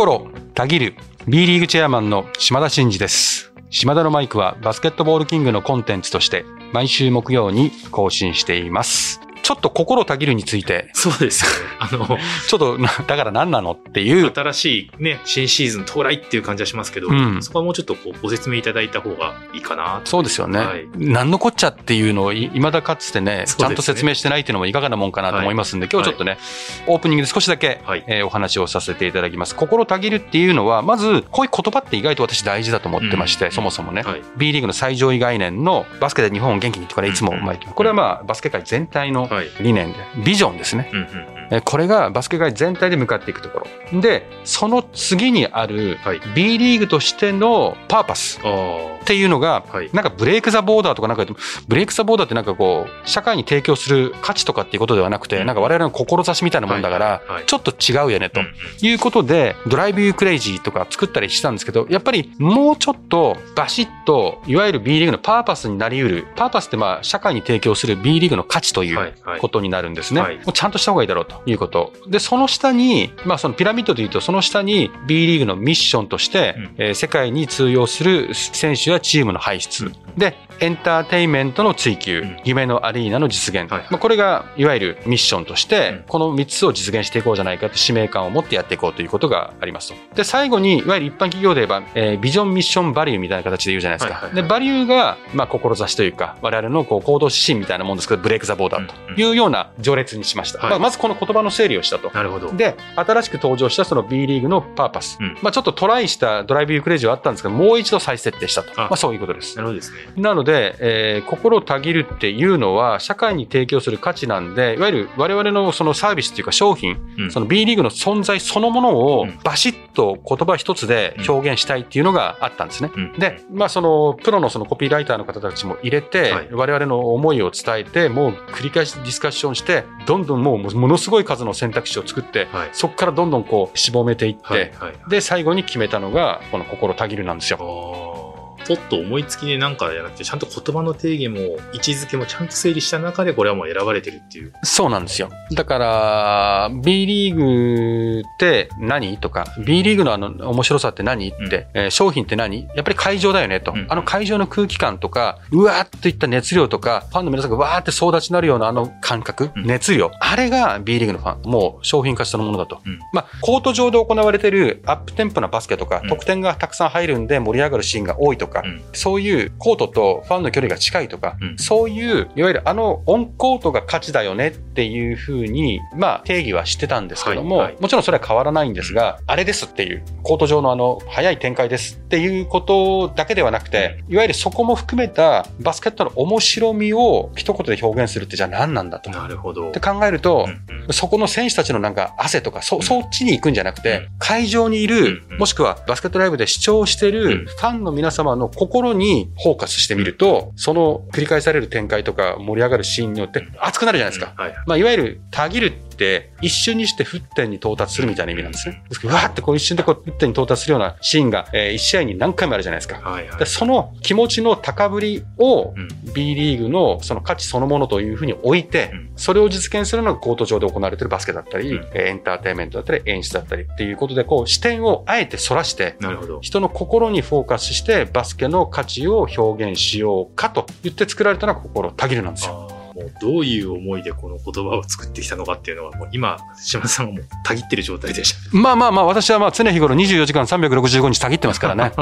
心たぎる B リーグチェアマンの島田真二です。島田のマイクはバスケットボールキングのコンテンツとして毎週木曜に更新しています。ちょっと心たぎるについて、そうですよね。あの、ちょっとな、だから何なのっていう、新しいね、新シーズン到来っていう感じはしますけど、うんそこはもうちょっとこうご説明いただいた方がいいかなと。そうですよね。はい何のこっちゃっていうのをい未だかつてね、ねちゃんと説明してないっていうのもいかがなもんかなと思いますんで、今日ちょっとね、オープニングで少しだけ、はいえーお話をさせていただきます。心たぎるっていうのは、まず、こういう言葉って意外と私大事だと思ってまして、うんそもそもね、はい。B リーグの最上位概念のバスケで日本を元気にとかね、いつもうん前これはまあ、バスケ界全体のはい。理念で、ビジョンですね。うんうんうん。えーこれがバスケ界全体で向かっていくところ。で、その次にあるはい。B リーグとしてのパーパス。あっていうのが、はい。なんか Break the Borderとかなんか Break the Borderってなんかこう、社会に提供する価値とかっていうことではなくて、うん。なんか我々の志みたいなもんだからはい。ちょっと違うよねと。あ。うんうん。いうことで、 Drive You Crazy とか作ったりしたんですけど、やっぱりもうちょっとバシッと、いわゆる B リーグのパーパスになり得る、パーパスってまあ社会に提供する B リーグの価値ということになるんですね。はい。もうちゃんとした方がいいだろうということ。で、その下に、まあそのピラミッドで言うと、その下に B リーグのミッションとして、うんえー世界に通用する選手やチームの輩出。うんで、エンターテインメントの追求、うん夢のアリーナの実現。はいまあこれがいわゆるミッションとして、うんこの3つを実現していこうじゃないかと使命感を持ってやっていこうということがありますと。で、最後に、いわゆる一般企業で言えば、えービジョン、ミッション、バリューみたいな形で言うじゃないですか。はいはいはいで、バリューが、まあ、志というか、我々のこう行動指針みたいなもんですけど、ブレイク・ザ・ボーダーというような序列にしました。はいまあ、まずこの言葉の整理をしたと。なるほど。で、新しく登場したその B リーグのパーパス。うんまあ、ちょっとトライしたドライブ・ユークレイジはあったんですけど、もう一度再設定したと。あまあ、そういうことですな。るほどですね。なので、えー心をたぎるっていうのは、社会に提供する価値なんで、いわゆる我々のそのサービスっていうか商品、うんその B リーグの存在そのものをうんバシッと言葉一つで表現したいっていうのがあったんですね。うんで、まあそのプロのそのコピーライターの方たちも入れて、はい我々の思いを伝えて、もう繰り返しディスカッションして、どんどんもうものすごい数の選択肢を作って、はい。そこからどんどんこう絞めていって、はい。はい。で、最後に決めたのが、この心たぎるなんですよ。ちょっと思いつきでなんかじゃなくて、ちゃんと言葉の定義も位置づけもちゃんと整理した中で、これはもう選ばれてるっていう。そうなんですよ。だから、B リーグって何とか、B リーグのあの面白さって何って、えー商品って何？やっぱり会場だよねと、うんあの会場の空気感とか、うわーっといった熱量とか、ファンの皆さんがわーって総立ちになるようなあの感覚、うん熱量。あれが B リーグのファン。もう商品化そのものだと。うんまあ、コート上で行われてるアップテンポなバスケとか、うん得点がたくさん入るんで盛り上がるシーンが多いとか、うん。そういうコートとファンの距離が近いとか、うん。そういう、いわゆるあのオンコートが価値だよねっていうふうに、まあ定義はしてたんですけども、はいはい。もちろんそれは変わらないんですが、あれですっていう、コート上のあの速い展開ですっていうことだけではなくて、いわゆるそこも含めたバスケットの面白みを一言で表現するってじゃあ何なんだと。なるほど。って考えると、うんうん。そこの選手たちのなんか汗とか、そ、ん。そっちに行くんじゃなくて、うん。会場にいる、もしくはバスケットライブで視聴してうん。るファンの皆様の心にフォーカスしてみると、その繰り返される展開とか盛り上がるシーンによって熱くなるじゃないですか。はい。まあ、いわゆる、たぎるって、一瞬にして沸点に到達するみたいな意味なんですね。ですわーってこう一瞬でこう沸点に到達するようなシーンが、えー一試合に何回もあるじゃないですか。はいはいで。その気持ちの高ぶりをうん B リーグのその価値そのものというふうに置いてうん、それを実現するのがコート上で行われているバスケだったり、うんえーエンターテインメントだったり、演出だったりっていうことで、こう視点をあえて反らして。人の心にフォーカスしてバスケの価値を表現しようかと言って作られたのが心たぎるなんですよ。もうどういう思いでこの言葉を作ってきたのかっていうのは、もう今、島田さんがもうたぎってる状態でした。まあまあまあ、私はまあ常日頃24時間365日たぎってますからね。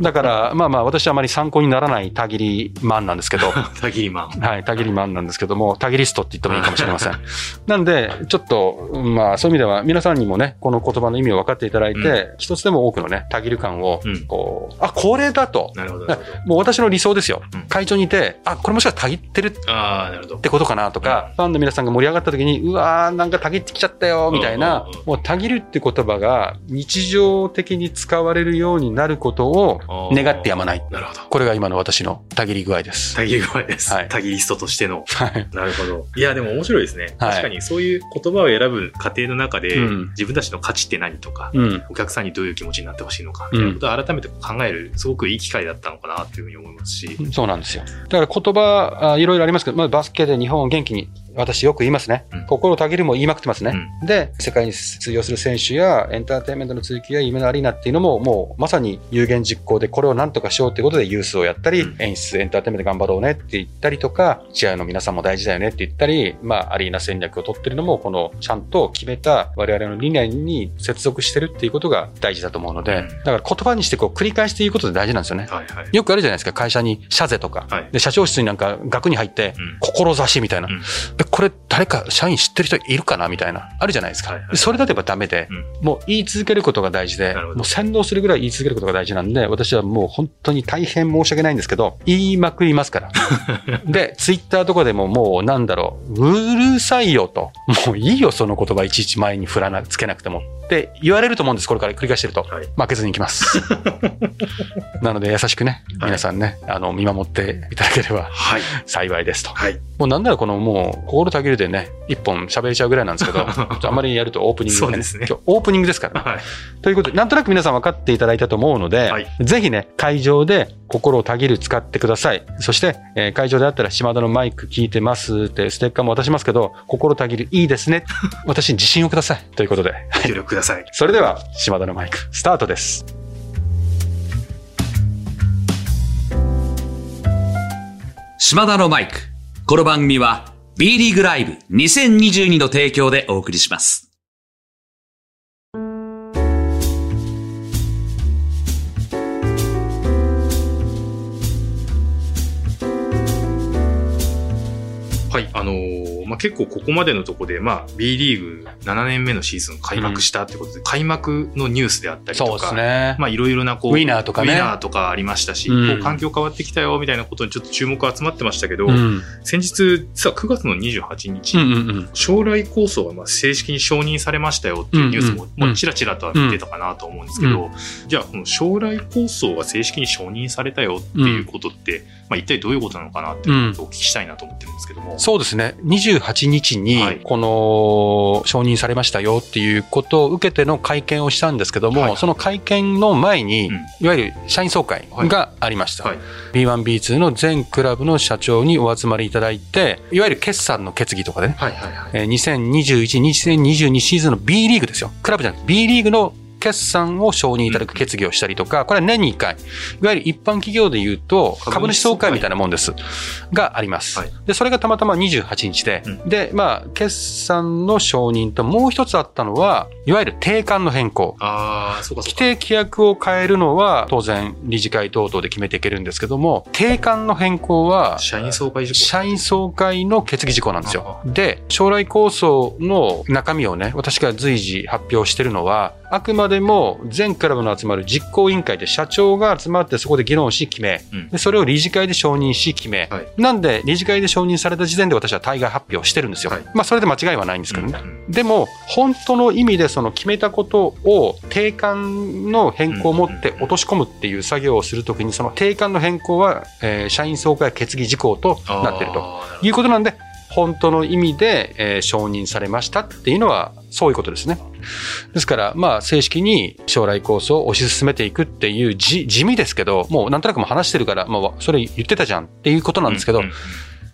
だから、まあまあ、私はあまり参考にならないたぎりマンなんですけど、たぎりマン。はい、たぎりマンなんですけども、たぎリストって言ってもいいかもしれません。なんで、ちょっと、まあ、そういう意味では、皆さんにもね、この言葉の意味を分かっていただいて、う一つでも多くのね、たぎる感をうん、こう、あ、これだと。なるほど。もう私の理想ですようん。会長にいて、あ、これもしかしたらたぎってるっああ、なるほど。てことかなとか、ファンの皆さんが盛り上がった時に、うわー、なんかたぎってきちゃったよ、みたいなもうたぎるって言葉が日常的に使われるようになることを願ってやまない。なるほど。これが今の私のたぎり具合です。たぎり具合です。はいたぎリストとしての。はい。なるほど。いや、でも面白いですね。はい確かにそういう言葉を選ぶ過程の中で、うん自分たちの価値って何とか、うん。お客さんにどういう気持ちになってほしいのか、みたいなことを改めて考える、すごくいい機会だったのかなというふうに思いますし。そうなんですよ。だから言葉、あいろいろありますけど、まあ、バスけで日本を元気に。私よく言いますね。うん心をたぎるも言いまくってますね。うで、世界に通用する選手やエンターテインメントの追求や夢のアリーナっていうのも、もうまさに有言実行でこれをなんとかしようっていうことでユースをやったり、うん演出、エンターテインメント頑張ろうねって言ったりとか、チアの皆さんも大事だよねって言ったり、まあ、アリーナ戦略を取ってるのも、このちゃんと決めた我々の理念に接続してるっていうことが大事だと思うので、うんだから言葉にしてこう繰り返して言うことで大事なんですよね。はいはい。よくあるじゃないですか、会社に社税とか。はいで、社長室になんか額に入って、うん志みたいな。これ誰か社員知ってる人いるかなみたいな。あるじゃないですか。はいはいでそれだとやっぱダメで、うんもう言い続けることが大事で、もう洗脳するぐらい言い続けることが大事なんで、私はもう本当に大変申し訳ないんですけど、言いまくりますから。で、ツイッターとかでももうなんだろう、うるさいよと。もういいよ、その言葉いちいち前に振らな、つけなくても。って言われると思うんです、これから繰り返してると。はい負けずにいきます。なので優しくね、はい皆さんね、あの、見守っていただければはい。幸いですと。はい。もうなんならこのもう、心たぎるでね、一本喋れちゃうぐらいなんですけど、ちょっとあんまりやるとオープニングそうですね今日オープニングですからね。はい。ということで、なんとなく皆さん分かっていただいたと思うので、はいぜひね、会場で心をたぎる使ってください。そして、えー会場であったら島田のマイク聞いてますってステッカーも渡しますけど、心たぎるいいですね。私に自信をください。ということで。協力ください。それでは、島田のマイク、スタートです。島田のマイク。この番組は B リーグライブ2022の提供でお送りします。あのまあ、結構ここまでのとこで、まあ、B リーグ7年目のシーズン開幕したってことで、開幕のニュースであったりとか、ね。まあいろいろなこう、ウィナーとかねウィナーとかありましたし、うんこう環境変わってきたよみたいなことにちょっと注目が集まってましたけど、うん。先日、実は9月の28日、うんうんうん。将来構想がまあ正式に承認されましたよっていうニュースも、うんうんまあ、ちらちらとは見てたかなと思うんですけど、じゃあこの将来構想が正式に承認されたよっていうことって、まあ一体どういうことなのかなっていうことをお聞きしたいなと思ってるんですけども。そうですね。28日にはい、この、承認されましたよっていうことを受けての会見をしたんですけども、はい。その会見の前に、うん。いわゆる社員総会がありました。はい。B1、B2 の全クラブの社長にお集まりいただいて、いわゆる決算の決議とかでね、はいはいはい。えー2021、2022シーズンの B リーグですよ。クラブじゃなくて B リーグの決算を承認いただく決議をしたりとか、これは年に1回、いわゆる一般企業で言うと、株主総会会みたいなもんです。がありますはい。で、それがたまたま28日でう、で、まあ、決算の承認ともう一つあったのは、いわゆる定款の変更。ああ、そうかそう規か。定規約を変えるのは当然理事会等々で決めていけるんですけども、定款の変更は社員総会事項。社員総会の決議事項なんですよあ。で、将来構想の中身をね、私が随時発表してるのは、あくまでも全クラブの集まる実行委員会で社長が集まってそこで議論し決め、うん。でそれを理事会で承認し決め、はい。なんで理事会で承認された時点で私は対外発表してるんですよ。はい。まあそれで間違いはないんですけどね。うんうんでも、本当の意味でその決めたことを定款の変更を持って落とし込むっていう作業をするときに、その定款の変更は、えー社員総会決議事項となっているということなんで、本当の意味で、えー承認されましたっていうのは、そういうことですね。ですから、まあ、正式に将来構想を推し進めていくっていう地味ですけど、もうなんとなくも話してるから、まあ、それ言ってたじゃんっていうことなんですけど、うんうん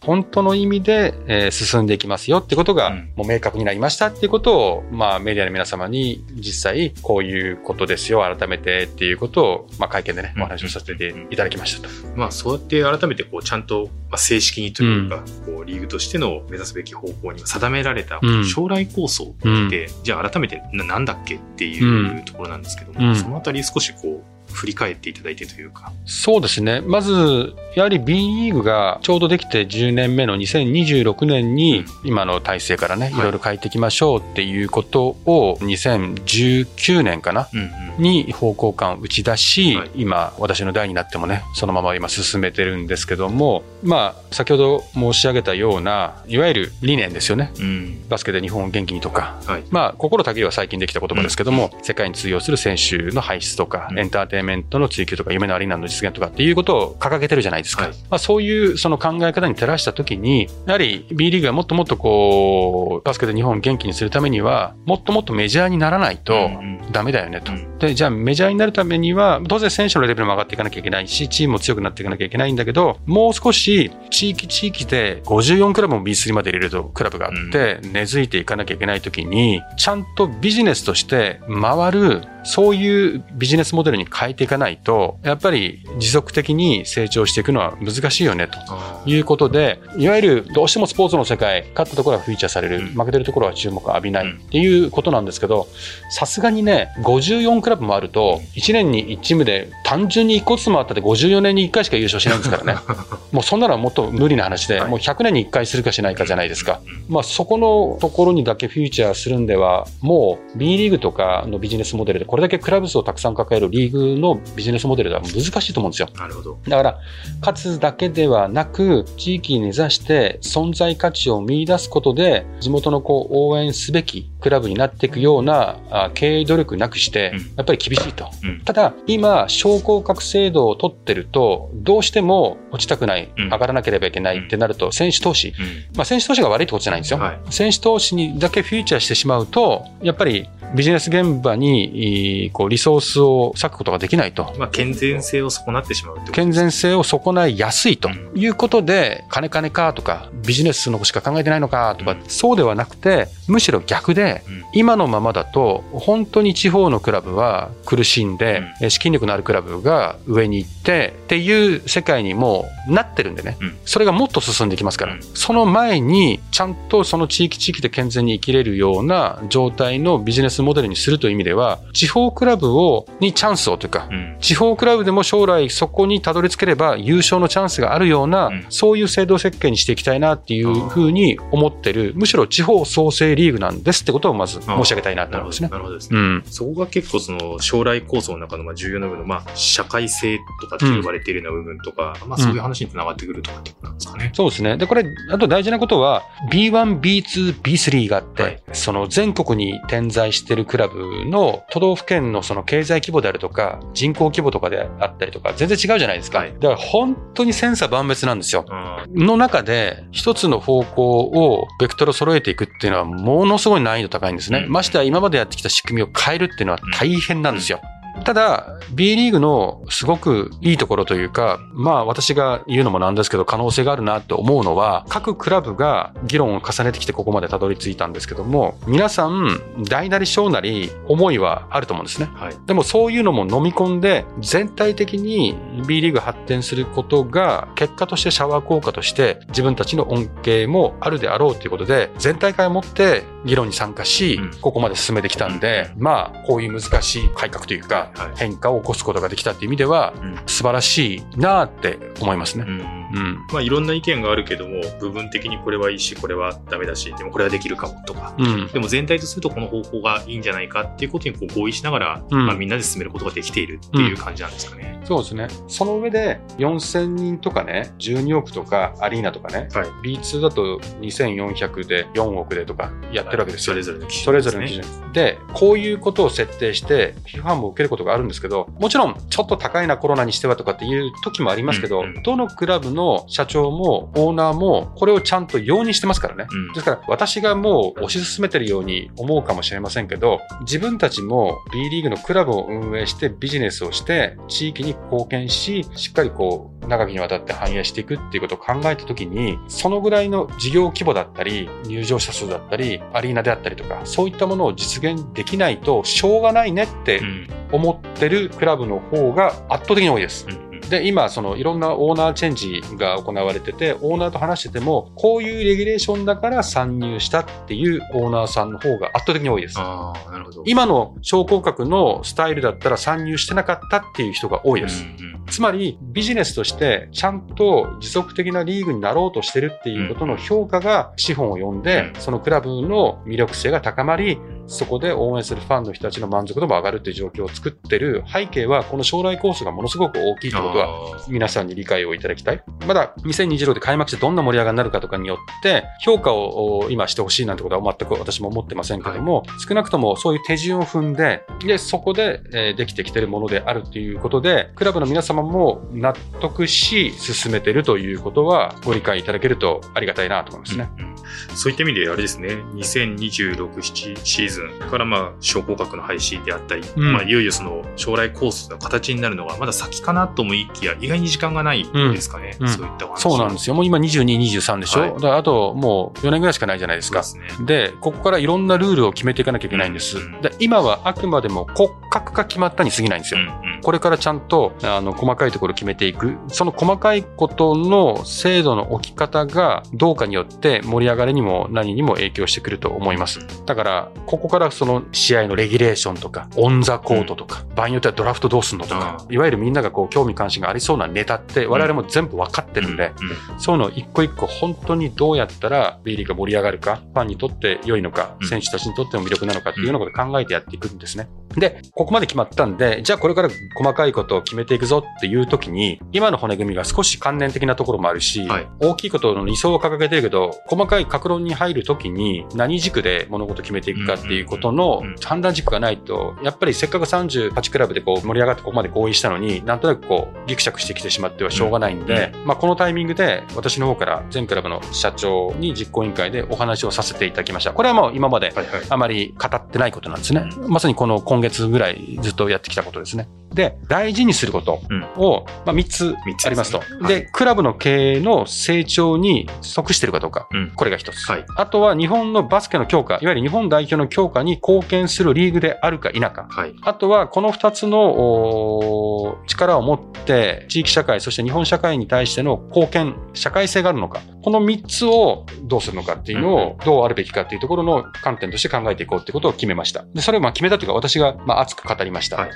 本当の意味で、えー進んでいきますよってことがうん。もう明確になりましたっていうことを、まあメディアの皆様に実際こういうことですよ、改めてっていうことを、まあ会見でね、うん。お話をさせていただきましたと。まあそうやって改めてこうちゃんとまあ正式にというか、こうリーグとしての目指すべき方向に定められたうん将来構想って、じゃあ改めてななんだっけっていうところなんですけども、うんそのあたり少しこう振り返っていただいてというか。そうですね。まず、やはり B リーグがちょうどできて10年目の2026年に今の体制からね、いいろいろ変えていきましょうっていうことを2019年かなうんうんに方向感を打ち出し、はい。今、私の代になってもね、そのまま今進めてるんですけども、まあ、先ほど申し上げたような、いわゆる理念ですよね。うん。バスケで日本を元気にとか、はい。まあ、心たぎりは最近できた言葉ですけども、世界に通用する選手の輩出とか、うん。エンターテインメントの追求とか、夢のアリーナの実現とかっていうことを掲げてるじゃないですか。はい。まあ、そういうその考え方に照らしたときに、やはり B リーグがもっともっとこう、バスケで日本を元気にするためには、もっともっとメジャーにならないとうんうん。ダメだよねと。うんで、じゃあメジャーになるためには、当然選手のレベルも上がっていかなきゃいけないし、チームも強くなっていかなきゃいけないんだけど、もう少し地域地域で54クラブも B3 まで入れるとクラブがあって、根付いていかなきゃいけないときに、ちゃんとビジネスとして回る、そういうビジネスモデルに変えていかないと、やっぱり持続的に成長していくのは難しいよね、とあいうことで、いわゆるどうしてもスポーツの世界、勝ったところはフィーチャーされる、うん。負けてるところは注目を浴びないうん。っていうことなんですけど、さすがにね、54クラブもあると、1年に1チームで単純に1個ずつ回ったって54年に1回しか優勝しないんですからね。もうそんなのはもっと無理な話で、はい。もう100年に1回するかしないかじゃないですか。うんまあそこのところにだけフィーチャーするんでは、もう B リーグとかのビジネスモデルでこれだけクラブ数をたくさん抱えるリーグのビジネスモデルでは難しいと思うんですよ。なるほど。だから、勝つだけではなく、地域に根ざして存在価値を見出すことで、地元のこう応援すべきクラブになっていくようなあ経営努力なくしてうん、やっぱり厳しいと。うんただ、今、昇降格制度を取ってると、どうしても落ちたくない、うん上がらなければいけないってなると、選手投資、うんまあ、選手投資が悪いってことじゃないんですよ。はい選手投資にだけフィーチャーしてしまうと、やっぱりビジネス現場にこうリソースを割くことができないと。まあ、健全性を損なってしまうと健全性を損ないやすいとうん。いうことで、金金かとか、ビジネスのことしか考えてないのかとか、うん。そうではなくて、むしろ逆で、うん。今のままだと、本当に地方のクラブは苦しんで、え資金力のあるクラブが上に行ってっていう世界にもうなってるんでね、うん。それがもっと進んでいきますから、うん。その前に、ちゃんとその地域地域で健全に生きれるような状態のビジネスモデルにするという意味では、地方クラブをにチャンスをというか、うん地方クラブでも将来そこにたどり着ければ優勝のチャンスがあるような、うんそういう制度設計にしていきたいなっていうふうに思ってる、むしろ地方創生リーグなんですってことをまず申し上げたいなと。思いますね。なるほどですね。うん。そこが結構その将来構想の中のまあ重要な部分のまあ社会性とかって呼ばれているような部分とか、まあそういう話につながってくるとかってことなんですかね。そうですね。で、これ、あと大事なことは、B1、B2、B3 があって、はいその全国に点在しているクラブの都道府県のその経済規模であるとか、人口規模とかであったりとか、全然違うじゃないですか。はいだから本当に千差万別なんですよ。あの中で、一つの方向を、ベクトルを揃えていくっていうのは、ものすごい難易度高いんですね。うんましてや今までやってきた仕組みを変えるっていうのは大変なんですよ。ただ、B リーグのすごくいいところというか、まあ私が言うのもなんですけど、可能性があるなと思うのは、各クラブが議論を重ねてきてここまでたどり着いたんですけども、皆さん、大なり小なり思いはあると思うんですね。はい。でもそういうのも飲み込んで、全体的に B リーグ発展することが、結果としてシャワー効果として、自分たちの恩恵もあるであろうということで、全体会を持って議論に参加しうん、ここまで進めてきたんで、まあ、こういう難しい改革というかはい、変化を起こすことができたっていう意味では、うん素晴らしいなって思いますね。うんうん。まあいろんな意見があるけども、部分的にこれはいいし、これはダメだし、でもこれはできるかもとか。うん。でも全体とするとこの方法がいいんじゃないかっていうことにこう合意しながら、うんまあみんなで進めることができているっていう感じなんですかね。そうですね。その上で、4000人とかね、12億とかアリーナとかね、はい。B2 だと2400で4億でとかやってるわけですよ。それぞれの基準、それぞれの基準。で、こういうことを設定して、批判も受けることがあるんですけど、もちろん、ちょっと高いな、コロナにしてはとかっていう時もありますけど、うんうんどのクラブの社長もオーナーも、これをちゃんと容認してますからね。うんですから、私がもう推し進めてるように思うかもしれませんけど、自分たちも B リーグのクラブを運営してビジネスをして、地域に貢献し、しっかりこう、長きにわたって反映していくっていうことを考えたときに、そのぐらいの事業規模だったり、入場者数だったり、アリーナであったりとか、そういったものを実現できないと、しょうがないねってうん思ってるクラブの方が圧倒的に多いです。うんうんで、今、そのいろんなオーナーチェンジが行われてて、オーナーと話してても、こういうレギュレーションだから参入したっていうオーナーさんの方が圧倒的に多いです。ああ、なるほど。今の商工格のスタイルだったら参入してなかったっていう人が多いです。うんうんつまりビジネスとしてちゃんと持続的なリーグになろうとしてるっていうことの評価が資本を呼んで、うんそのクラブの魅力性が高まり、そこで応援するファンの人たちの満足度も上がるっていう状況を作ってる。背景は、この将来コースがものすごく大きいということは、皆さんに理解をいただきたい。まだ2026で開幕してどんな盛り上がりになるかとかによって、評価をお今してほしいなんてことは全く私も思ってませんけども、少なくともそういう手順を踏んで、で、そこで、えーできてきてるものであるということで、クラブの皆様も納得し、進めているということは、ご理解いただけるとありがたいなと思いますね。うんうんそういった意味であれですね、2026、7シーズンからまあ、昇降格の廃止であったり、うんまあ、いよいよその将来コースの形になるのがまだ先かなと思いきや、意外に時間がないですかね、うんうんそういったお話。そうなんですよ。もう今22、23でしょ、はいだからあともう4年ぐらいしかないじゃないですか。ですね。で、ここからいろんなルールを決めていかなきゃいけないんです。うんで今はあくまでも骨格が決まったに過ぎないんですよ。うんうんこれからちゃんとあの細かいところを決めていく。その細かいことの精度の置き方がどうかによって盛り上がりにも何にも影響してくると思います。だから、ここからその試合のレギュレーションとか、オンザコートとか、場合によってはドラフトどうすんのとか、いわゆるみんながこう興味関心がありそうなネタって我々も全部分かってるんで、うん。そういうのを一個一個本当にどうやったら B リーグが盛り上がるか、ファンにとって良いのか、うん。選手たちにとっても魅力なのかっていうようなことを考えてやっていくんですね。で、ここまで決まったんで、じゃあこれから細かいことを決めていくぞっていう時に、今の骨組みが少し関連的なところもあるし、はい。大きいことの理想を掲げてるけど、細かい格論に入る時に何軸で物事を決めていくかっていうことの判断軸がないと、やっぱりせっかく38クラブでこう盛り上がってここまで合意したのに、なんとなくこうギクシャクしてきてしまってはしょうがないんで、まあこのタイミングで私の方から全クラブの社長に実行委員会でお話をさせていただきました。これはもう今まで。あまり語ってないことなんですね。まさにこの今月ぐらいずっとやってきたことですね。で、大事にすることを、まあ、3つ三つありますと。でクラブの経営の成長に即しているかどうか。うんこれが一つ。はいあとは日本のバスケの強化、いわゆる日本代表の強化に貢献するリーグであるか否か。はい。あとは、この二つの力を持って、地域社会、そして日本社会に対しての貢献、社会性があるのか。この三つをどうするのかっていうのを、どうあるべきかっていうところの観点として考えていこうってことを決めました。で、それをまあ決めたというか、私がまあ熱く語りました。はい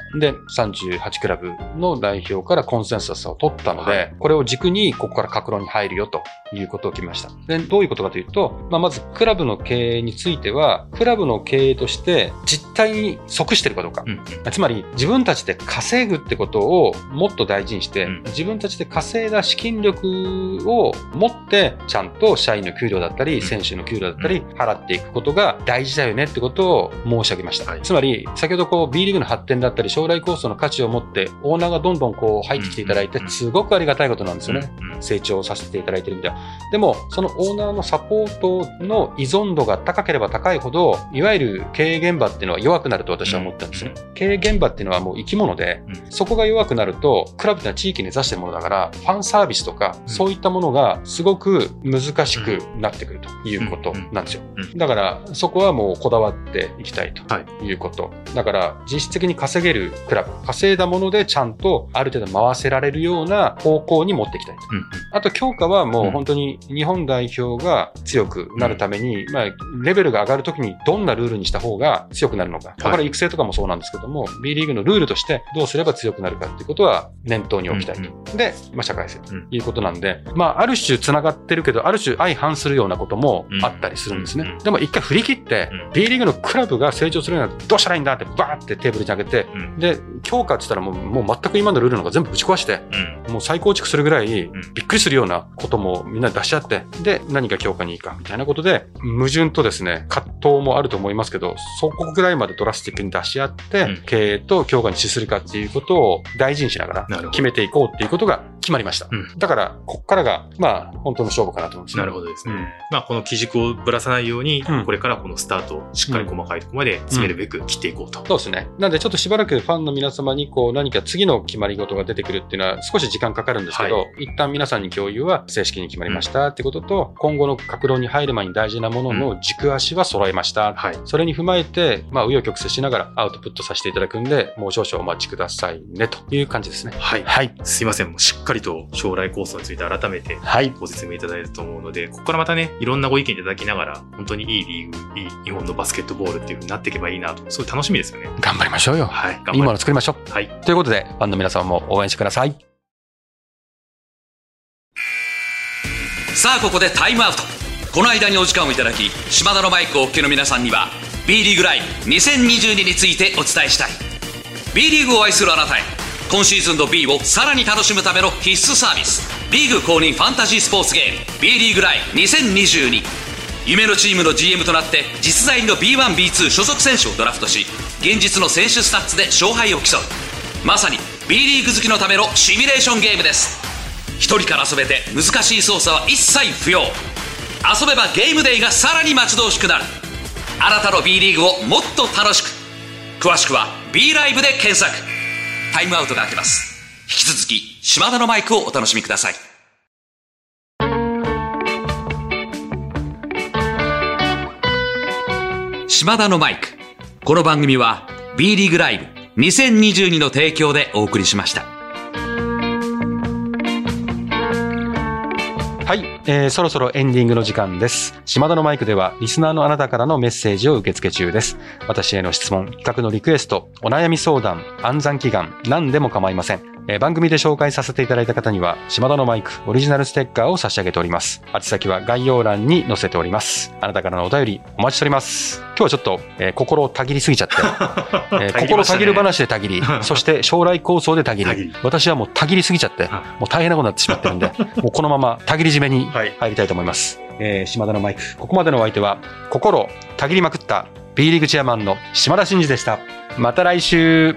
で、38クラブの代表からコンセンサスを取ったので、はいこれを軸に、ここから格論に入るよということを決めました。で、どういうことかというと、まあ、まずクラブの経営については、クラブの経営として実態に即しているかどうか。うんうんつまり自分たちで稼ぐってことをもっと大事にして、うん自分たちで稼いだ資金力を持ってちゃんと社員の給料だったり、ん選手の給料だったり払っていくことが大事だよねってことを申し上げました。はいつまり先ほどこう B リーグの発展だったり将来構想の価値を持ってオーナーがどんどんこう入ってきていただいてうんすごくありがたいことなんですよね。成長させていただいてるみたいな。でも、そのオーナーのサポートの依存度が高ければ高いほど、いわゆる経営現場っていうのは弱くなると私は思ったんですね。経営現場っていうのはもう生き物で、うんそこが弱くなると、クラブっていうのは地域に根ざしてるものだから、ファンサービスとか、うんそういったものがすごく難しくなってくるということなんですよ。うんだから、そこはもうこだわっていきたいとはいいうこと。だから、実質的に稼げるクラブ、稼いだものでちゃんとある程度回せられるような方向に持っていきたいと。あと強化はもう本当に日本代表が強くなるために、まあ、レベルが上がるときにどんなルールにした方が強くなるのか。だから育成とかもそうなんですけども、B リーグのルールとしてどうすれば強くなるかっていうことは念頭に置きたいと。うんで、まあ、社会性とうん。いうことなんで、まあ、ある種繋がってるけど、ある種相反するようなこともあったりするんですね。うんでも一回振り切って、うん。B リーグのクラブが成長するようなどうしたらいいんだってバーってテーブルに上げて、うん。で、強化って言ったらもうもう全く今のルールのが全部ぶち壊して、うん。もう再構築するぐらいんびっくりするようなこともみんなで出し合って、で、何が強化にいいかみたいなことで、矛盾とですね、葛藤もあると思いますけど、そこぐらいまでドラスティックに出し合って、うん経営と強化に資するかっていうことを大事にしながら決めていこうっていうことが決まりました。うんだから、こっからが、まあ、本当の勝負かなと思うんですねなるほどですね。うんまあ、この基軸をぶらさないように、うんこれからこのスタートをしっかり細かいところまで詰めるべく切っていこうと。そうですね。なんでちょっとしばらくファンの皆様にこう何か次の決まり事が出てくるっていうのは少し時間かかるんですけど、は一旦皆さんに共有は正式に決まりましたってことと、今後の格論に入る前に大事なものの軸足は揃えました。はい。それに踏まえて、まあ、紆余曲折しながらアウトプットさせていただくんで、もう少々お待ちくださいね、という感じですね。はい。はい。すいません。もうしっかりと将来構想について改めてはい。ご説明いただいたと思うので、ここからまたね、いろんなご意見いただきながら、本当にいいリーグ、いい日本のバスケットボールっていう風になっていけばいいなと、すごい楽しみですよね。頑張りましょうよ。はい。頑いいも張の作りましょう。りはい。ということで、ファンの皆様も応援してください。さあここでタイムアウト。この間にお時間をいただき島田のマイクをお聞きの皆さんには B リーグライブ2022についてお伝えしたい。B リーグを愛するあなたへ今シーズンの B をさらに楽しむための必須サービス。リーグ公認ファンタジースポーツゲーム。B リーグライブ2022夢のチームの GM となって実在の B1B2 所属選手をドラフトし現実の選手スタッツで勝敗を競う。まさに B リーグ好きのためのシミュレーションゲームです。一人から遊べて難しい操作は一切不要。遊べばゲームデイがさらに待ち遠しくなる。あなたの B リーグをもっと楽しく。詳しくは B ライブで検索。タイムアウトが明けます。引き続き島田のマイクをお楽しみください。島田のマイク。この番組は B リーグライブ2022の提供でお送りしました。はい、えーそろそろエンディングの時間です。島田のマイクでは、リスナーのあなたからのメッセージを受け付け中です。私への質問、企画のリクエスト、お悩み相談、暗算祈願、何でも構いません。えー番組で紹介させていただいた方には、島田のマイクオリジナルステッカーを差し上げております。宛先は概要欄に載せております。あなたからのお便りお待ちしております。今日はちょっと、えー心をたぎりすぎちゃって、えー心たぎる話でたぎり、そして将来構想でたぎり私はもうたぎりすぎちゃって、もう大変なことになってしまってるんで、もうこのままたぎり締めにはい入りたいと思います。えー島田のマイク、ここまでのお相手は、心たぎりまくった B リーグチェアマンの島田真二でした。また来週